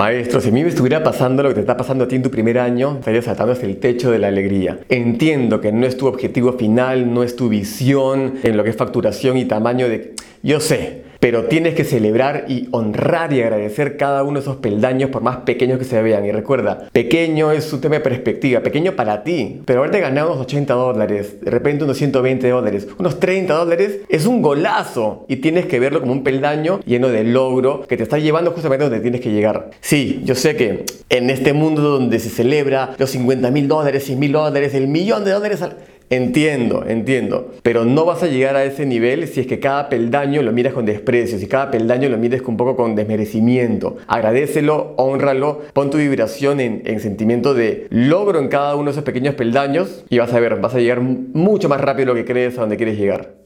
Maestro, si a mí me estuviera pasando lo que te está pasando a ti en tu primer año, estarías saltando hacia el techo de la alegría. Entiendo que no es tu objetivo final, no es tu visión en lo que es facturación y tamaño de... Yo sé, pero tienes que celebrar y honrar y agradecer cada uno de esos peldaños por más pequeños que se vean. Y recuerda, pequeño es un tema de perspectiva, pequeño para ti, pero haberte ganado unos 80 dólares, de repente unos 120 dólares, unos 30 dólares, es un golazo y tienes que verlo como un peldaño lleno de logro que te está llevando justamente donde tienes que llegar. Sí, yo sé que en este mundo donde se celebra los 50 mil dólares, 100 mil dólares, el millón de dólares Entiendo, entiendo, pero no vas a llegar a ese nivel si es que cada peldaño lo miras con desprecio, si cada peldaño lo mires un poco con desmerecimiento. Agradecelo, honralo, pon tu vibración en, en sentimiento de logro en cada uno de esos pequeños peldaños y vas a ver, vas a llegar mucho más rápido de lo que crees a donde quieres llegar.